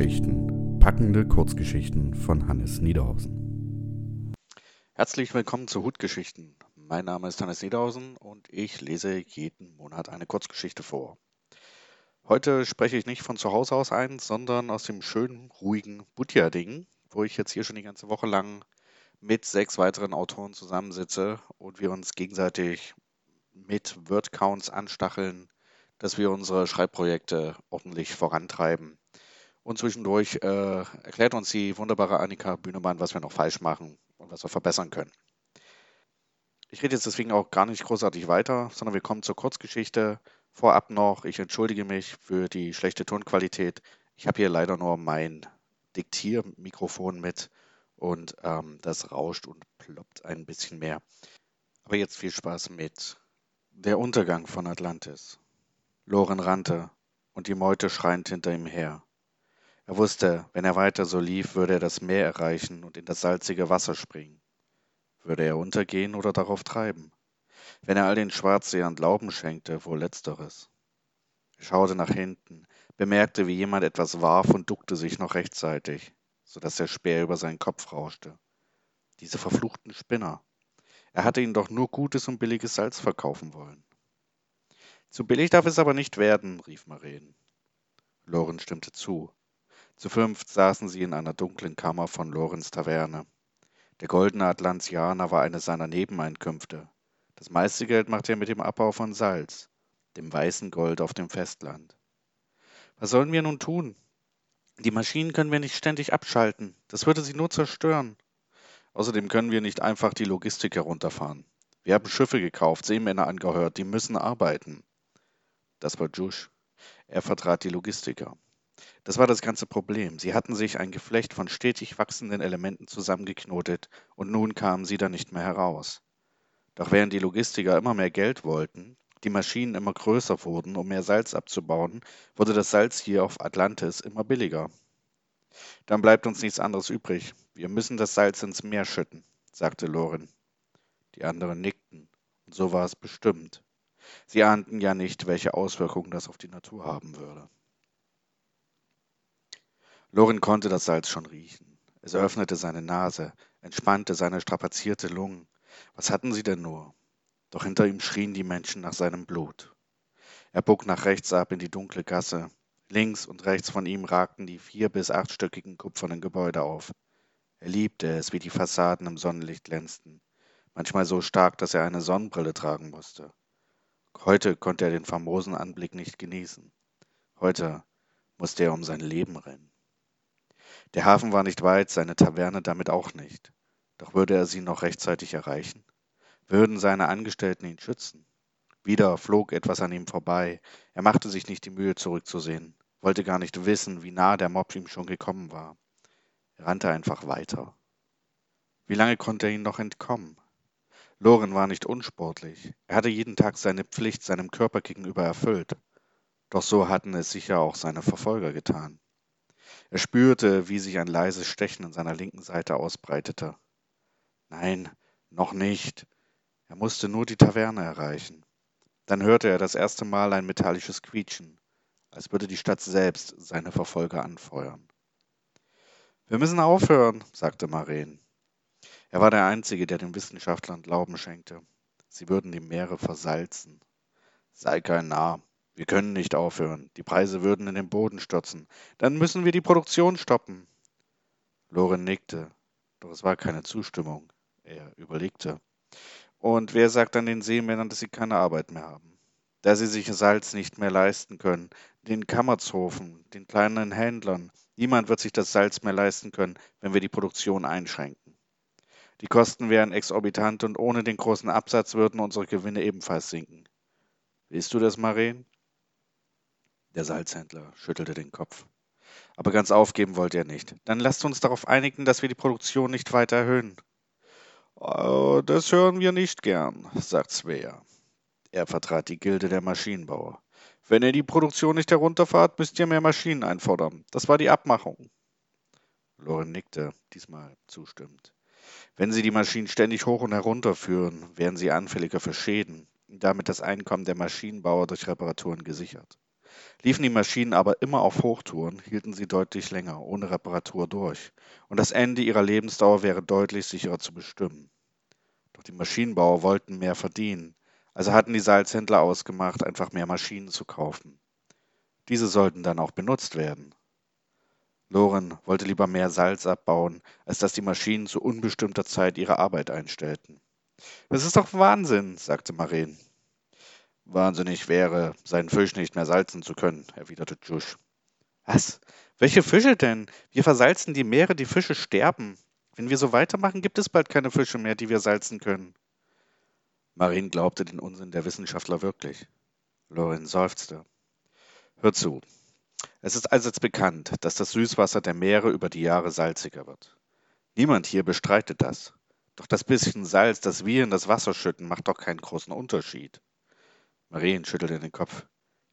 Hutgeschichten. Packende Kurzgeschichten von Hannes Niederhausen. Herzlich willkommen zu Hutgeschichten. Mein Name ist Hannes Niederhausen und ich lese jeden Monat eine Kurzgeschichte vor. Heute spreche ich nicht von zu Hause aus ein, sondern aus dem schönen, ruhigen Butjading, wo ich jetzt hier schon die ganze Woche lang mit sechs weiteren Autoren zusammensitze und wir uns gegenseitig mit Wordcounts anstacheln, dass wir unsere Schreibprojekte ordentlich vorantreiben. Und zwischendurch äh, erklärt uns die wunderbare Annika Bühnemann, was wir noch falsch machen und was wir verbessern können. Ich rede jetzt deswegen auch gar nicht großartig weiter, sondern wir kommen zur Kurzgeschichte. Vorab noch, ich entschuldige mich für die schlechte Tonqualität. Ich habe hier leider nur mein Diktiermikrofon mit und ähm, das rauscht und ploppt ein bisschen mehr. Aber jetzt viel Spaß mit Der Untergang von Atlantis. Loren rannte, und die Meute schreiend hinter ihm her. Er wusste, wenn er weiter so lief, würde er das Meer erreichen und in das salzige Wasser springen. Würde er untergehen oder darauf treiben? Wenn er all den Schwarzsehern Glauben schenkte, wohl letzteres. Er schaute nach hinten, bemerkte, wie jemand etwas warf und duckte sich noch rechtzeitig, so dass der Speer über seinen Kopf rauschte. Diese verfluchten Spinner. Er hatte ihnen doch nur gutes und billiges Salz verkaufen wollen. Zu billig darf es aber nicht werden, rief Maren. Loren stimmte zu. Zu fünft saßen sie in einer dunklen Kammer von Lorens Taverne. Der goldene Atlantianer war eines seiner Nebeneinkünfte. Das meiste Geld machte er mit dem Abbau von Salz, dem weißen Gold auf dem Festland. Was sollen wir nun tun? Die Maschinen können wir nicht ständig abschalten. Das würde sie nur zerstören. Außerdem können wir nicht einfach die Logistik herunterfahren. Wir haben Schiffe gekauft, Seemänner angehört, die müssen arbeiten. Das war Jusch. Er vertrat die Logistiker. Das war das ganze Problem. Sie hatten sich ein Geflecht von stetig wachsenden Elementen zusammengeknotet und nun kamen sie da nicht mehr heraus. Doch während die Logistiker immer mehr Geld wollten, die Maschinen immer größer wurden, um mehr Salz abzubauen, wurde das Salz hier auf Atlantis immer billiger. Dann bleibt uns nichts anderes übrig. Wir müssen das Salz ins Meer schütten, sagte Loren. Die anderen nickten, und so war es bestimmt. Sie ahnten ja nicht, welche Auswirkungen das auf die Natur haben würde. Loren konnte das Salz schon riechen. Es öffnete seine Nase, entspannte seine strapazierte Lungen. Was hatten sie denn nur? Doch hinter ihm schrien die Menschen nach seinem Blut. Er bog nach rechts ab in die dunkle Gasse. Links und rechts von ihm ragten die vier- bis achtstöckigen kupfernen Gebäude auf. Er liebte es, wie die Fassaden im Sonnenlicht glänzten, manchmal so stark, dass er eine Sonnenbrille tragen musste. Heute konnte er den famosen Anblick nicht genießen. Heute musste er um sein Leben rennen. Der Hafen war nicht weit, seine Taverne damit auch nicht. Doch würde er sie noch rechtzeitig erreichen? Würden seine Angestellten ihn schützen? Wieder flog etwas an ihm vorbei. Er machte sich nicht die Mühe zurückzusehen, wollte gar nicht wissen, wie nah der Mob ihm schon gekommen war. Er rannte einfach weiter. Wie lange konnte er ihn noch entkommen? Loren war nicht unsportlich. Er hatte jeden Tag seine Pflicht seinem Körper gegenüber erfüllt. Doch so hatten es sicher auch seine Verfolger getan. Er spürte, wie sich ein leises Stechen an seiner linken Seite ausbreitete. Nein, noch nicht. Er musste nur die Taverne erreichen. Dann hörte er das erste Mal ein metallisches Quietschen, als würde die Stadt selbst seine Verfolger anfeuern. Wir müssen aufhören, sagte Maren. Er war der Einzige, der den Wissenschaftlern Glauben schenkte. Sie würden die Meere versalzen. Sei kein Narr. Wir können nicht aufhören. Die Preise würden in den Boden stürzen. Dann müssen wir die Produktion stoppen. Loren nickte, doch es war keine Zustimmung. Er überlegte. Und wer sagt dann den Seemännern, dass sie keine Arbeit mehr haben? Da sie sich Salz nicht mehr leisten können, den Kammershofen, den kleinen Händlern. Niemand wird sich das Salz mehr leisten können, wenn wir die Produktion einschränken. Die Kosten wären exorbitant und ohne den großen Absatz würden unsere Gewinne ebenfalls sinken. Willst du das, Maren? Der Salzhändler schüttelte den Kopf. Aber ganz aufgeben wollte er nicht. Dann lasst uns darauf einigen, dass wir die Produktion nicht weiter erhöhen. Oh, das hören wir nicht gern, sagt Svea. Er vertrat die Gilde der Maschinenbauer. Wenn ihr die Produktion nicht herunterfahrt, müsst ihr mehr Maschinen einfordern. Das war die Abmachung. Loren nickte, diesmal zustimmend. Wenn sie die Maschinen ständig hoch und herunter führen, wären sie anfälliger für Schäden und damit das Einkommen der Maschinenbauer durch Reparaturen gesichert. Liefen die Maschinen aber immer auf Hochtouren, hielten sie deutlich länger, ohne Reparatur durch, und das Ende ihrer Lebensdauer wäre deutlich sicherer zu bestimmen. Doch die Maschinenbauer wollten mehr verdienen, also hatten die Salzhändler ausgemacht, einfach mehr Maschinen zu kaufen. Diese sollten dann auch benutzt werden. Loren wollte lieber mehr Salz abbauen, als dass die Maschinen zu unbestimmter Zeit ihre Arbeit einstellten. Das ist doch Wahnsinn, sagte Maren. Wahnsinnig wäre, seinen Fisch nicht mehr salzen zu können, erwiderte Jusch. Was? Welche Fische denn? Wir versalzen die Meere, die Fische sterben. Wenn wir so weitermachen, gibt es bald keine Fische mehr, die wir salzen können. Marin glaubte den Unsinn der Wissenschaftler wirklich. Lorin seufzte. Hör zu. Es ist allseits bekannt, dass das Süßwasser der Meere über die Jahre salziger wird. Niemand hier bestreitet das. Doch das bisschen Salz, das wir in das Wasser schütten, macht doch keinen großen Unterschied. Marien schüttelte den Kopf.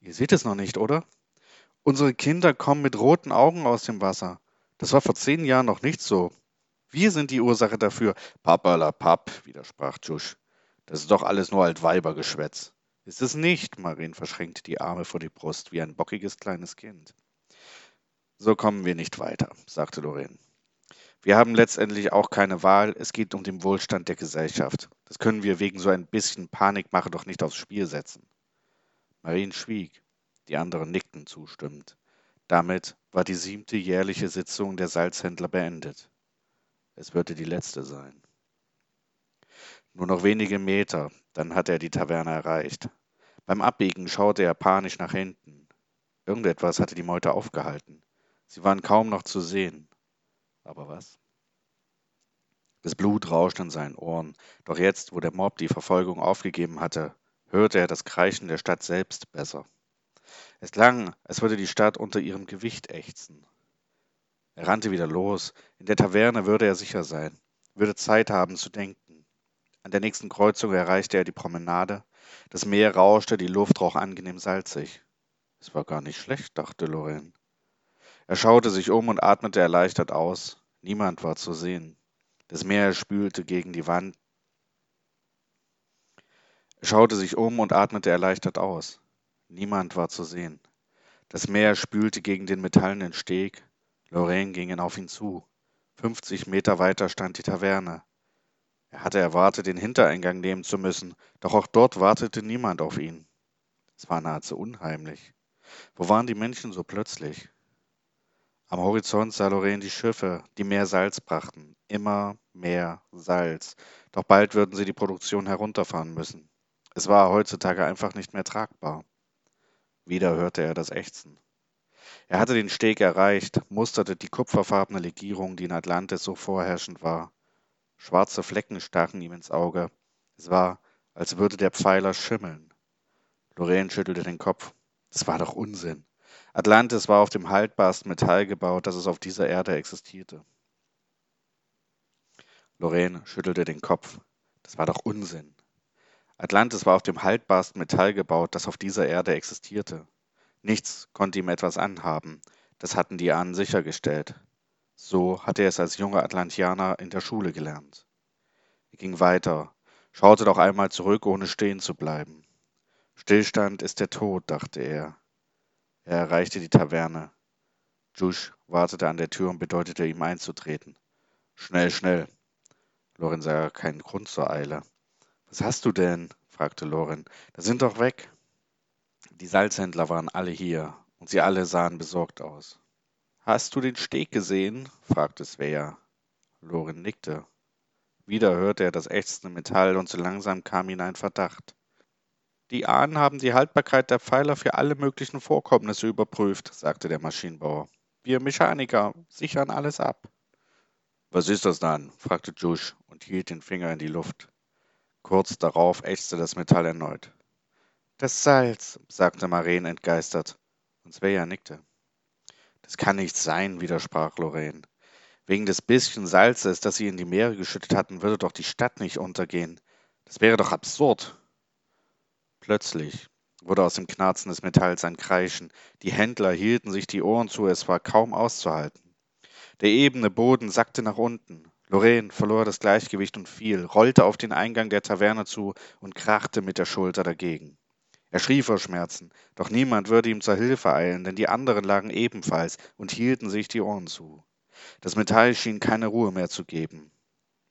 Ihr seht es noch nicht, oder? Unsere Kinder kommen mit roten Augen aus dem Wasser. Das war vor zehn Jahren noch nicht so. Wir sind die Ursache dafür. Papp, widersprach Jusch. Das ist doch alles nur Altweibergeschwätz. Ist es nicht? Marien verschränkte die Arme vor die Brust wie ein bockiges kleines Kind. So kommen wir nicht weiter, sagte Lorraine. Wir haben letztendlich auch keine Wahl. Es geht um den Wohlstand der Gesellschaft. Das können wir wegen so ein bisschen Panikmache doch nicht aufs Spiel setzen. Marien schwieg. Die anderen nickten zustimmend. Damit war die siebte jährliche Sitzung der Salzhändler beendet. Es würde die letzte sein. Nur noch wenige Meter, dann hatte er die Taverne erreicht. Beim Abbiegen schaute er panisch nach hinten. Irgendetwas hatte die Meute aufgehalten. Sie waren kaum noch zu sehen. Aber was? Das Blut rauschte in seinen Ohren, doch jetzt, wo der Mob die Verfolgung aufgegeben hatte, hörte er das Kreischen der Stadt selbst besser. Es klang, als würde die Stadt unter ihrem Gewicht ächzen. Er rannte wieder los. In der Taverne würde er sicher sein, würde Zeit haben zu denken. An der nächsten Kreuzung erreichte er die Promenade. Das Meer rauschte, die Luft roch angenehm salzig. Es war gar nicht schlecht, dachte Lorraine. Er schaute sich um und atmete erleichtert aus. Niemand war zu sehen. Das Meer spülte gegen die Wand. Er schaute sich um und atmete erleichtert aus. Niemand war zu sehen. Das Meer spülte gegen den metallenen Steg. Lorraine ging auf ihn zu. Fünfzig Meter weiter stand die Taverne. Er hatte erwartet, den Hintereingang nehmen zu müssen, doch auch dort wartete niemand auf ihn. Es war nahezu unheimlich. Wo waren die Menschen so plötzlich? Am Horizont sah Lorraine die Schiffe, die mehr Salz brachten. Immer mehr Salz. Doch bald würden sie die Produktion herunterfahren müssen. Es war heutzutage einfach nicht mehr tragbar. Wieder hörte er das Ächzen. Er hatte den Steg erreicht, musterte die kupferfarbene Legierung, die in Atlantis so vorherrschend war. Schwarze Flecken stachen ihm ins Auge. Es war, als würde der Pfeiler schimmeln. Lorraine schüttelte den Kopf. Das war doch Unsinn. Atlantis war auf dem haltbarsten Metall gebaut, das es auf dieser Erde existierte. Lorraine schüttelte den Kopf. Das war doch Unsinn. Atlantis war auf dem haltbarsten Metall gebaut, das auf dieser Erde existierte. Nichts konnte ihm etwas anhaben. Das hatten die Ahnen sichergestellt. So hatte er es als junger Atlantianer in der Schule gelernt. Er ging weiter, schaute doch einmal zurück, ohne stehen zu bleiben. Stillstand ist der Tod, dachte er. Er erreichte die Taverne. Jusch wartete an der Tür und bedeutete ihm einzutreten. Schnell, schnell. Loren sah keinen Grund zur Eile. Was hast du denn? fragte Loren. Da sind doch weg. Die Salzhändler waren alle hier, und sie alle sahen besorgt aus. Hast du den Steg gesehen? fragte Svea. Loren nickte. Wieder hörte er das ächzende Metall, und so langsam kam ihm ein Verdacht. Die Ahnen haben die Haltbarkeit der Pfeiler für alle möglichen Vorkommnisse überprüft, sagte der Maschinenbauer. Wir Mechaniker sichern alles ab. Was ist das dann? fragte Jusch und hielt den Finger in die Luft. Kurz darauf ächzte das Metall erneut. Das Salz, sagte Maren entgeistert, und Sveja nickte. Das kann nicht sein, widersprach Lorraine. Wegen des bisschen Salzes, das sie in die Meere geschüttet hatten, würde doch die Stadt nicht untergehen. Das wäre doch absurd. Plötzlich wurde aus dem Knarzen des Metalls ein Kreischen. Die Händler hielten sich die Ohren zu, es war kaum auszuhalten. Der ebene Boden sackte nach unten. Lorraine verlor das Gleichgewicht und fiel, rollte auf den Eingang der Taverne zu und krachte mit der Schulter dagegen. Er schrie vor Schmerzen, doch niemand würde ihm zur Hilfe eilen, denn die anderen lagen ebenfalls und hielten sich die Ohren zu. Das Metall schien keine Ruhe mehr zu geben.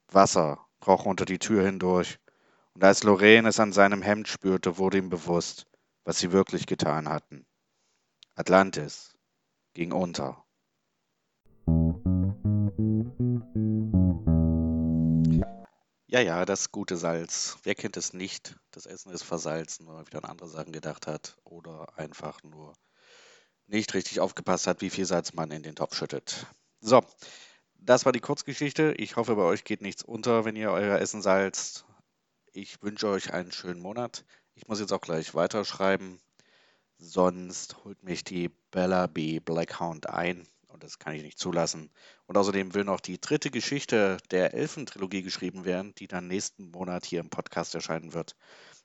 Wasser roch unter die Tür hindurch, und als Lorraine es an seinem Hemd spürte, wurde ihm bewusst, was sie wirklich getan hatten. Atlantis ging unter. Ja, ja, das gute Salz. Wer kennt es nicht? Das Essen ist versalzen, weil man wieder an andere Sachen gedacht hat oder einfach nur nicht richtig aufgepasst hat, wie viel Salz man in den Topf schüttet. So, das war die Kurzgeschichte. Ich hoffe, bei euch geht nichts unter, wenn ihr euer Essen salzt. Ich wünsche euch einen schönen Monat. Ich muss jetzt auch gleich weiterschreiben, sonst holt mich die Bella B. Blackhound ein und das kann ich nicht zulassen. Und außerdem will noch die dritte Geschichte der Elfentrilogie geschrieben werden, die dann nächsten Monat hier im Podcast erscheinen wird.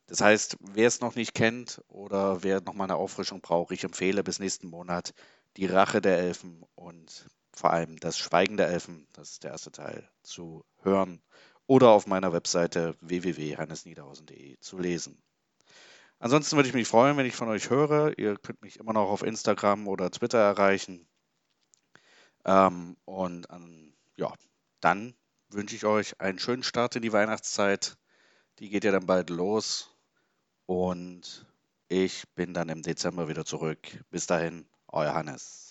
Das heißt, wer es noch nicht kennt oder wer nochmal eine Auffrischung braucht, ich empfehle bis nächsten Monat die Rache der Elfen und vor allem das Schweigen der Elfen, das ist der erste Teil, zu hören oder auf meiner Webseite www.hannesniederhausen.de zu lesen. Ansonsten würde ich mich freuen, wenn ich von euch höre. Ihr könnt mich immer noch auf Instagram oder Twitter erreichen. Ähm, und ähm, ja, dann wünsche ich euch einen schönen Start in die Weihnachtszeit. Die geht ja dann bald los. Und ich bin dann im Dezember wieder zurück. Bis dahin, euer Hannes.